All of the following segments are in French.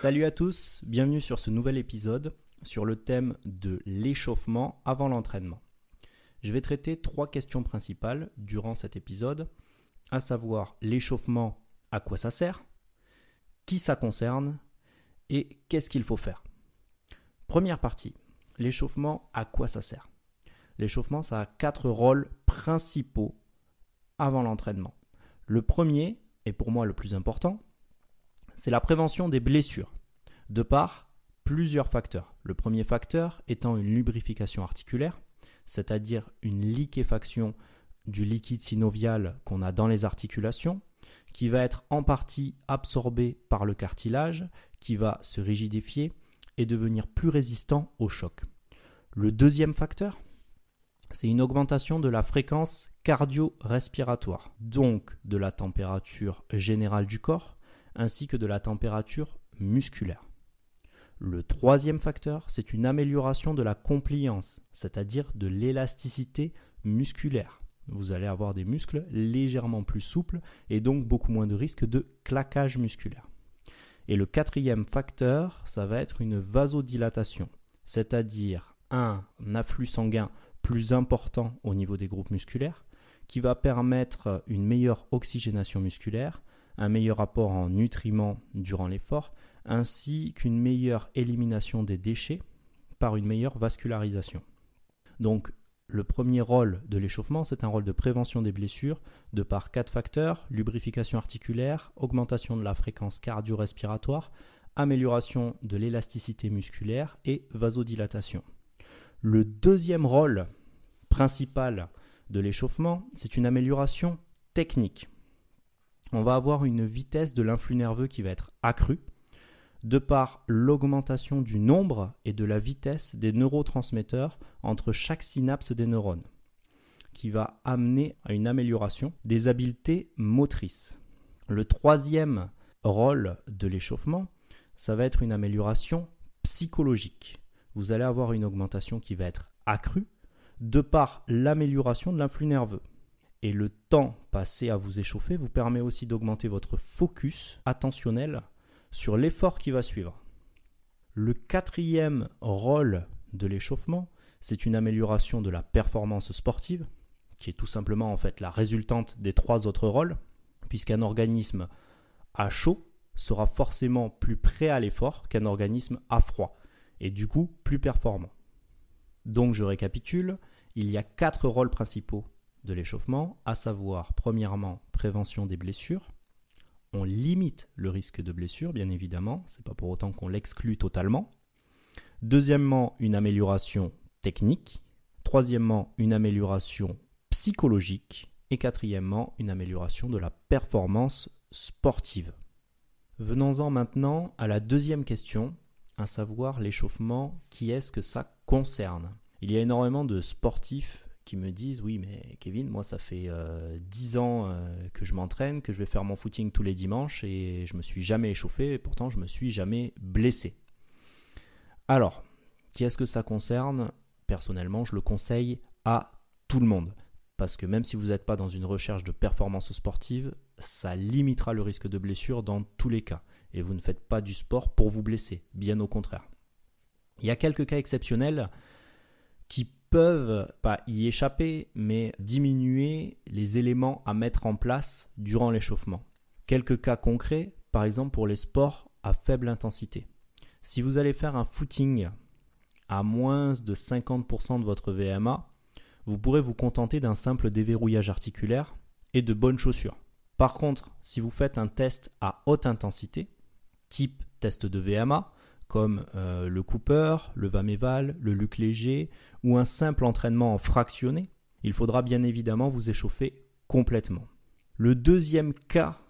Salut à tous, bienvenue sur ce nouvel épisode sur le thème de l'échauffement avant l'entraînement. Je vais traiter trois questions principales durant cet épisode, à savoir l'échauffement, à quoi ça sert, qui ça concerne et qu'est-ce qu'il faut faire. Première partie, l'échauffement, à quoi ça sert? L'échauffement, ça a quatre rôles principaux avant l'entraînement. Le premier, et pour moi le plus important, c'est la prévention des blessures, de par plusieurs facteurs. Le premier facteur étant une lubrification articulaire, c'est-à-dire une liquéfaction du liquide synovial qu'on a dans les articulations, qui va être en partie absorbé par le cartilage, qui va se rigidifier et devenir plus résistant au choc. Le deuxième facteur, c'est une augmentation de la fréquence cardio-respiratoire, donc de la température générale du corps, ainsi que de la température musculaire. Le troisième facteur, c'est une amélioration de la compliance, c'est-à-dire de l'élasticité musculaire. Vous allez avoir des muscles légèrement plus souples et donc beaucoup moins de risque de claquage musculaire. Et le quatrième facteur, ça va être une vasodilatation, c'est-à-dire un afflux sanguin plus important au niveau des groupes musculaires, qui va permettre une meilleure oxygénation musculaire, un meilleur apport en nutriments durant l'effort, ainsi qu'une meilleure élimination des déchets par une meilleure vascularisation. Donc le premier rôle de l'échauffement, c'est un rôle de prévention des blessures de par quatre facteurs, lubrification articulaire, augmentation de la fréquence cardio-respiratoire, amélioration de l'élasticité musculaire et vasodilatation. Le deuxième rôle principal de l'échauffement, c'est une amélioration technique. On va avoir une vitesse de l'influx nerveux qui va être accrue de par l'augmentation du nombre et de la vitesse des neurotransmetteurs entre chaque synapse des neurones, qui va amener à une amélioration des habiletés motrices. Le troisième rôle de l'échauffement, ça va être une amélioration psychologique. Vous allez avoir une augmentation qui va être accrue de par l'amélioration de l'influx nerveux. Et le temps passé à vous échauffer vous permet aussi d'augmenter votre focus attentionnel sur l'effort qui va suivre. Le quatrième rôle de l'échauffement, c'est une amélioration de la performance sportive, qui est tout simplement en fait la résultante des trois autres rôles, puisqu'un organisme à chaud sera forcément plus prêt à l'effort qu'un organisme à froid, et du coup plus performant. Donc je récapitule, il y a quatre rôles principaux de l'échauffement, à savoir premièrement prévention des blessures, on limite le risque de blessure, bien évidemment, c'est pas pour autant qu'on l'exclut totalement. Deuxièmement, une amélioration technique. Troisièmement, une amélioration psychologique. Et quatrièmement, une amélioration de la performance sportive. Venons-en maintenant à la deuxième question, à savoir l'échauffement, qui est-ce que ça concerne? Il y a énormément de sportifs qui me disent oui mais Kevin moi ça fait euh, dix 10 ans euh, que je m'entraîne que je vais faire mon footing tous les dimanches et je me suis jamais échauffé et pourtant je me suis jamais blessé. Alors qui est-ce que ça concerne? Personnellement je le conseille à tout le monde. Parce que même si vous n'êtes pas dans une recherche de performance sportive ça limitera le risque de blessure dans tous les cas. Et vous ne faites pas du sport pour vous blesser bien au contraire. Il y a quelques cas exceptionnels qui peuvent pas y échapper, mais diminuer les éléments à mettre en place durant l'échauffement. Quelques cas concrets, par exemple pour les sports à faible intensité. Si vous allez faire un footing à moins de 50% de votre VMA, vous pourrez vous contenter d'un simple déverrouillage articulaire et de bonnes chaussures. Par contre, si vous faites un test à haute intensité, type test de VMA, comme euh, le Cooper, le Vameval, le Luc Léger ou un simple entraînement en fractionné, il faudra bien évidemment vous échauffer complètement. Le deuxième cas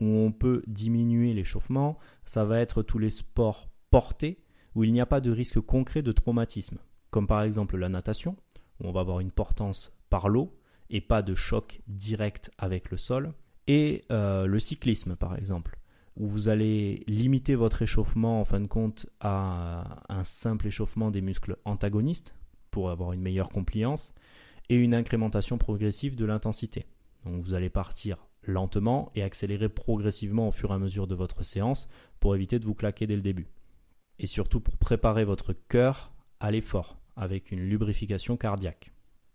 où on peut diminuer l'échauffement, ça va être tous les sports portés où il n'y a pas de risque concret de traumatisme, comme par exemple la natation, où on va avoir une portance par l'eau et pas de choc direct avec le sol, et euh, le cyclisme par exemple, où vous allez limiter votre échauffement en fin de compte à un simple échauffement des muscles antagonistes pour avoir une meilleure compliance et une incrémentation progressive de l'intensité. Donc vous allez partir lentement et accélérer progressivement au fur et à mesure de votre séance pour éviter de vous claquer dès le début. Et surtout pour préparer votre cœur à l'effort avec une lubrification cardiaque.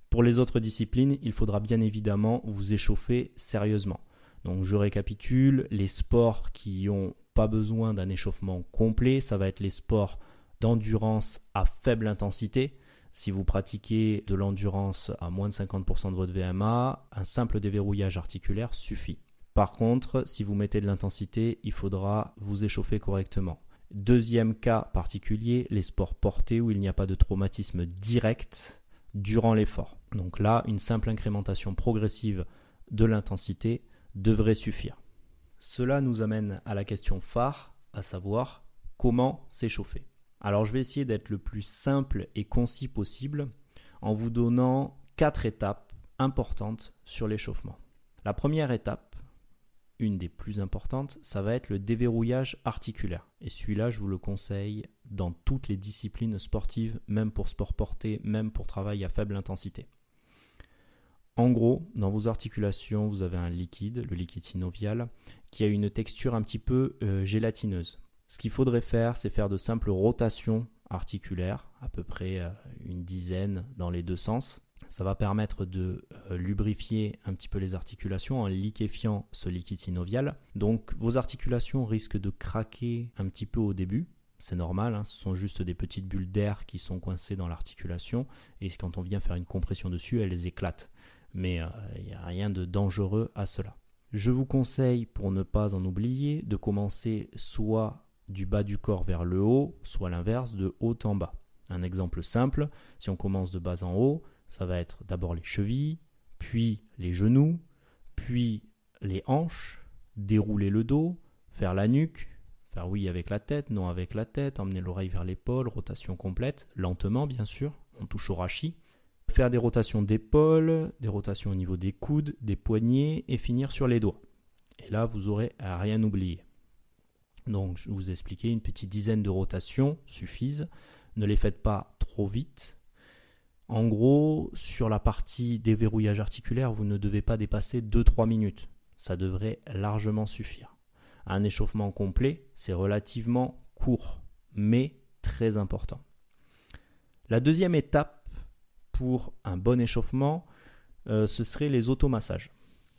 Pour les autres disciplines, il faudra bien évidemment vous échauffer sérieusement. Donc je récapitule, les sports qui n'ont pas besoin d'un échauffement complet, ça va être les sports d'endurance à faible intensité. Si vous pratiquez de l'endurance à moins de 50% de votre VMA, un simple déverrouillage articulaire suffit. Par contre, si vous mettez de l'intensité, il faudra vous échauffer correctement. Deuxième cas particulier, les sports portés où il n'y a pas de traumatisme direct durant l'effort. Donc là, une simple incrémentation progressive de l'intensité devrait suffire. Cela nous amène à la question phare, à savoir comment s'échauffer. Alors je vais essayer d'être le plus simple et concis possible en vous donnant quatre étapes importantes sur l'échauffement. La première étape, une des plus importantes, ça va être le déverrouillage articulaire. Et celui-là, je vous le conseille dans toutes les disciplines sportives, même pour sport porté, même pour travail à faible intensité. En gros, dans vos articulations, vous avez un liquide, le liquide synovial, qui a une texture un petit peu euh, gélatineuse. Ce qu'il faudrait faire, c'est faire de simples rotations articulaires, à peu près euh, une dizaine dans les deux sens. Ça va permettre de euh, lubrifier un petit peu les articulations en liquéfiant ce liquide synovial. Donc vos articulations risquent de craquer un petit peu au début, c'est normal, hein. ce sont juste des petites bulles d'air qui sont coincées dans l'articulation et quand on vient faire une compression dessus, elles éclatent mais il euh, n'y a rien de dangereux à cela. Je vous conseille, pour ne pas en oublier, de commencer soit du bas du corps vers le haut, soit l'inverse, de haut en bas. Un exemple simple, si on commence de bas en haut, ça va être d'abord les chevilles, puis les genoux, puis les hanches, dérouler le dos, faire la nuque, faire oui avec la tête, non avec la tête, emmener l'oreille vers l'épaule, rotation complète, lentement bien sûr, on touche au rachis, Faire des rotations d'épaule, des rotations au niveau des coudes, des poignets et finir sur les doigts. Et là, vous aurez à rien oublier. Donc, je vous expliquais, une petite dizaine de rotations suffisent. Ne les faites pas trop vite. En gros, sur la partie déverrouillage articulaire, vous ne devez pas dépasser 2-3 minutes. Ça devrait largement suffire. Un échauffement complet, c'est relativement court, mais très important. La deuxième étape pour un bon échauffement, euh, ce serait les automassages.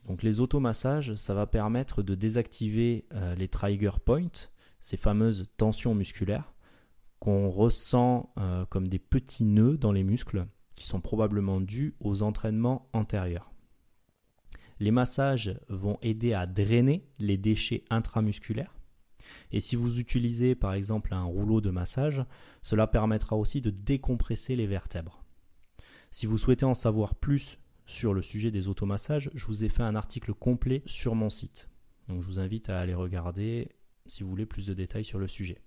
Donc les automassages, ça va permettre de désactiver euh, les trigger points, ces fameuses tensions musculaires qu'on ressent euh, comme des petits nœuds dans les muscles qui sont probablement dus aux entraînements antérieurs. Les massages vont aider à drainer les déchets intramusculaires. Et si vous utilisez par exemple un rouleau de massage, cela permettra aussi de décompresser les vertèbres. Si vous souhaitez en savoir plus sur le sujet des automassages, je vous ai fait un article complet sur mon site. Donc je vous invite à aller regarder si vous voulez plus de détails sur le sujet.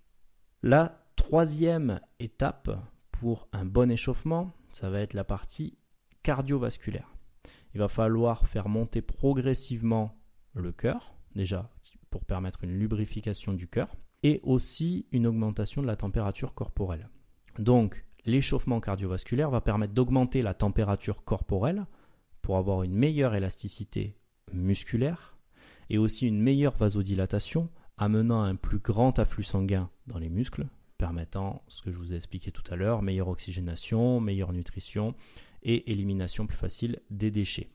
La troisième étape pour un bon échauffement, ça va être la partie cardiovasculaire. Il va falloir faire monter progressivement le cœur, déjà pour permettre une lubrification du cœur, et aussi une augmentation de la température corporelle. Donc l'échauffement cardiovasculaire va permettre d'augmenter la température corporelle pour avoir une meilleure élasticité musculaire et aussi une meilleure vasodilatation amenant un plus grand afflux sanguin dans les muscles, permettant, ce que je vous ai expliqué tout à l'heure, meilleure oxygénation, meilleure nutrition et élimination plus facile des déchets.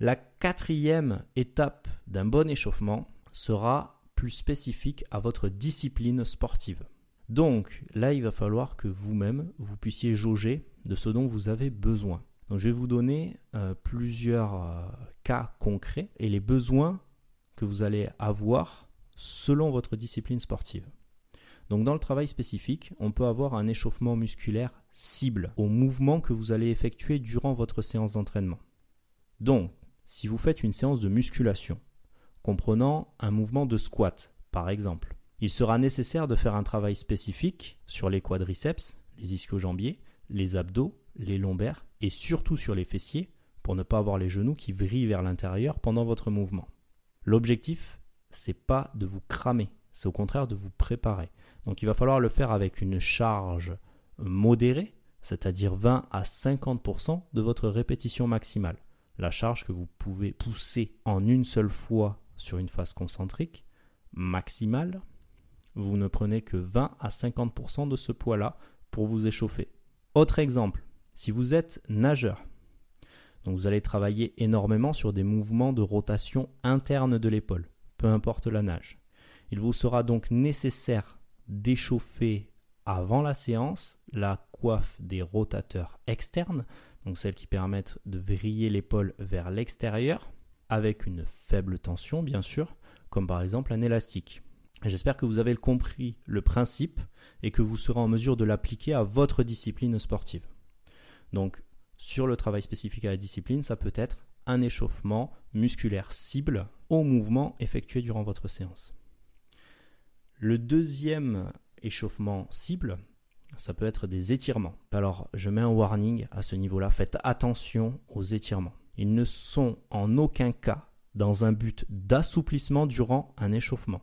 La quatrième étape d'un bon échauffement sera plus spécifique à votre discipline sportive. Donc là, il va falloir que vous-même, vous puissiez jauger de ce dont vous avez besoin. Je vais vous donner euh, plusieurs euh, cas concrets et les besoins que vous allez avoir selon votre discipline sportive. Donc dans le travail spécifique, on peut avoir un échauffement musculaire cible au mouvement que vous allez effectuer durant votre séance d'entraînement. Donc, si vous faites une séance de musculation, comprenant un mouvement de squat par exemple, il sera nécessaire de faire un travail spécifique sur les quadriceps, les ischio-jambiers, les abdos, les lombaires et surtout sur les fessiers pour ne pas avoir les genoux qui vrillent vers l'intérieur pendant votre mouvement. L'objectif, c'est pas de vous cramer, c'est au contraire de vous préparer. Donc il va falloir le faire avec une charge modérée, c'est-à-dire 20 à 50% de votre répétition maximale. la charge que vous pouvez pousser en une seule fois sur une phase concentrique maximale, vous ne prenez que 20 à 50% de ce poids-là pour vous échauffer. Autre exemple, si vous êtes nageur, donc vous allez travailler énormément sur des mouvements de rotation interne de l'épaule, peu importe la nage. Il vous sera donc nécessaire d'échauffer avant la séance la coiffe des rotateurs externes, donc celles qui permettent de vriller l'épaule vers l'extérieur, avec une faible tension bien sûr, comme par exemple un élastique. J'espère que vous avez compris le principe et que vous serez en mesure de l'appliquer à votre discipline sportive. Donc, sur le travail spécifique à la discipline, ça peut être un échauffement musculaire cible au mouvement effectué durant votre séance. Le deuxième échauffement cible, ça peut être des étirements. Alors, je mets un warning à ce niveau-là. Faites attention aux étirements. Ils ne sont en aucun cas dans un but d'assouplissement durant un échauffement.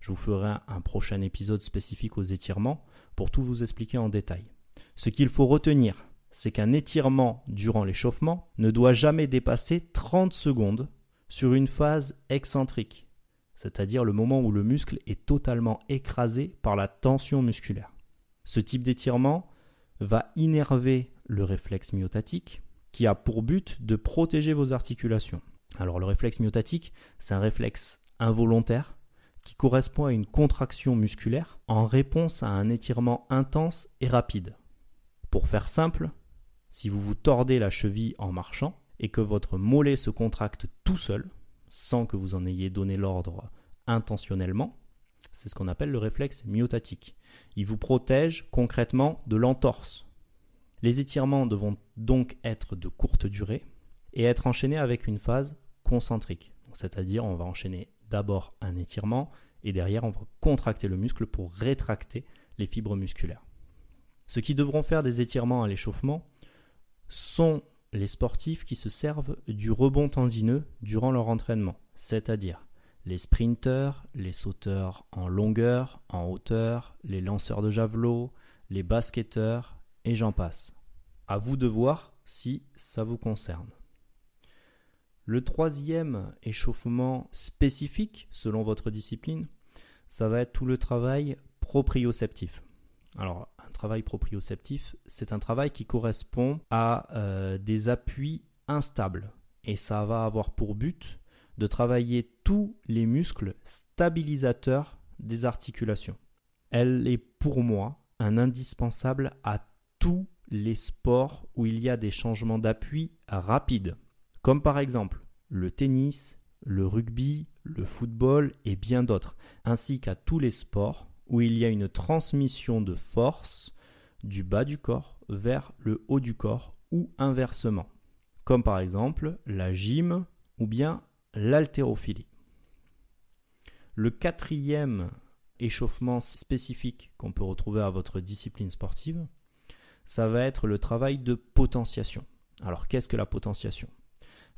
Je vous ferai un prochain épisode spécifique aux étirements pour tout vous expliquer en détail. Ce qu'il faut retenir, c'est qu'un étirement durant l'échauffement ne doit jamais dépasser 30 secondes sur une phase excentrique, c'est-à-dire le moment où le muscle est totalement écrasé par la tension musculaire. Ce type d'étirement va innerver le réflexe myotatique qui a pour but de protéger vos articulations. Alors le réflexe myotatique, c'est un réflexe involontaire qui correspond à une contraction musculaire en réponse à un étirement intense et rapide. Pour faire simple, si vous vous tordez la cheville en marchant et que votre mollet se contracte tout seul, sans que vous en ayez donné l'ordre intentionnellement, c'est ce qu'on appelle le réflexe myotatique. Il vous protège concrètement de l'entorse. Les étirements devront donc être de courte durée et être enchaînés avec une phase concentrique. C'est-à-dire on va enchaîner d'abord un étirement et derrière on va contracter le muscle pour rétracter les fibres musculaires. Ceux qui devront faire des étirements à l'échauffement sont les sportifs qui se servent du rebond tendineux durant leur entraînement, c'est-à-dire les sprinteurs, les sauteurs en longueur, en hauteur, les lanceurs de javelot, les basketteurs, et j'en passe. À vous de voir si ça vous concerne. Le troisième échauffement spécifique, selon votre discipline, ça va être tout le travail proprioceptif. Alors, un travail proprioceptif, c'est un travail qui correspond à euh, des appuis instables. Et ça va avoir pour but de travailler tous les muscles stabilisateurs des articulations. Elle est pour moi un indispensable à tous les sports où il y a des changements d'appui rapides comme par exemple le tennis, le rugby, le football et bien d'autres, ainsi qu'à tous les sports où il y a une transmission de force du bas du corps vers le haut du corps ou inversement, comme par exemple la gym ou bien l'haltérophilie. Le quatrième échauffement spécifique qu'on peut retrouver à votre discipline sportive, ça va être le travail de potentiation. Alors qu'est-ce que la potentiation?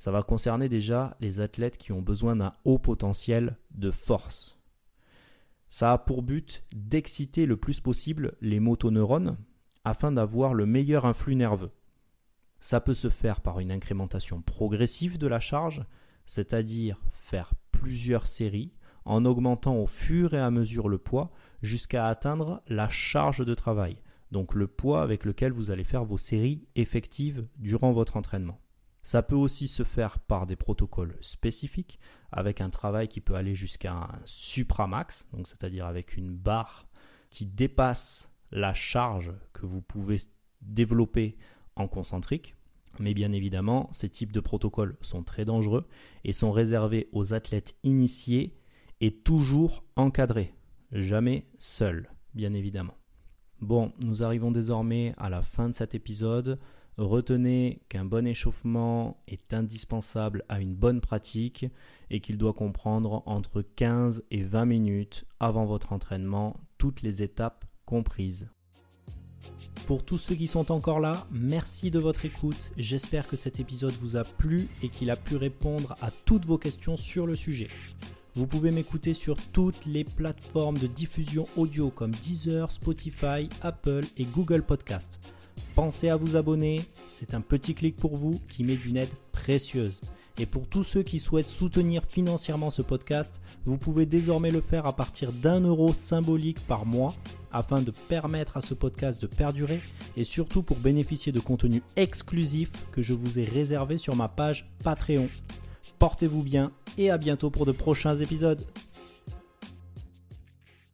Ça va concerner déjà les athlètes qui ont besoin d'un haut potentiel de force. Ça a pour but d'exciter le plus possible les motoneurones afin d'avoir le meilleur influx nerveux. Ça peut se faire par une incrémentation progressive de la charge, c'est-à-dire faire plusieurs séries en augmentant au fur et à mesure le poids jusqu'à atteindre la charge de travail, donc le poids avec lequel vous allez faire vos séries effectives durant votre entraînement. Ça peut aussi se faire par des protocoles spécifiques, avec un travail qui peut aller jusqu'à un supramax, donc c'est-à-dire avec une barre qui dépasse la charge que vous pouvez développer en concentrique. Mais bien évidemment, ces types de protocoles sont très dangereux et sont réservés aux athlètes initiés et toujours encadrés, jamais seuls, bien évidemment. Bon, nous arrivons désormais à la fin de cet épisode. Retenez qu'un bon échauffement est indispensable à une bonne pratique et qu'il doit comprendre entre 15 et 20 minutes avant votre entraînement, toutes les étapes comprises. Pour tous ceux qui sont encore là, merci de votre écoute. J'espère que cet épisode vous a plu et qu'il a pu répondre à toutes vos questions sur le sujet. Vous pouvez m'écouter sur toutes les plateformes de diffusion audio comme Deezer, Spotify, Apple et Google Podcast. Pensez à vous abonner, c'est un petit clic pour vous qui met d'une aide précieuses. Et pour tous ceux qui souhaitent soutenir financièrement ce podcast, vous pouvez désormais le faire à partir d'un euro symbolique par mois afin de permettre à ce podcast de perdurer et surtout pour bénéficier de contenu exclusif que je vous ai réservé sur ma page Patreon. Portez-vous bien et à bientôt pour de prochains épisodes.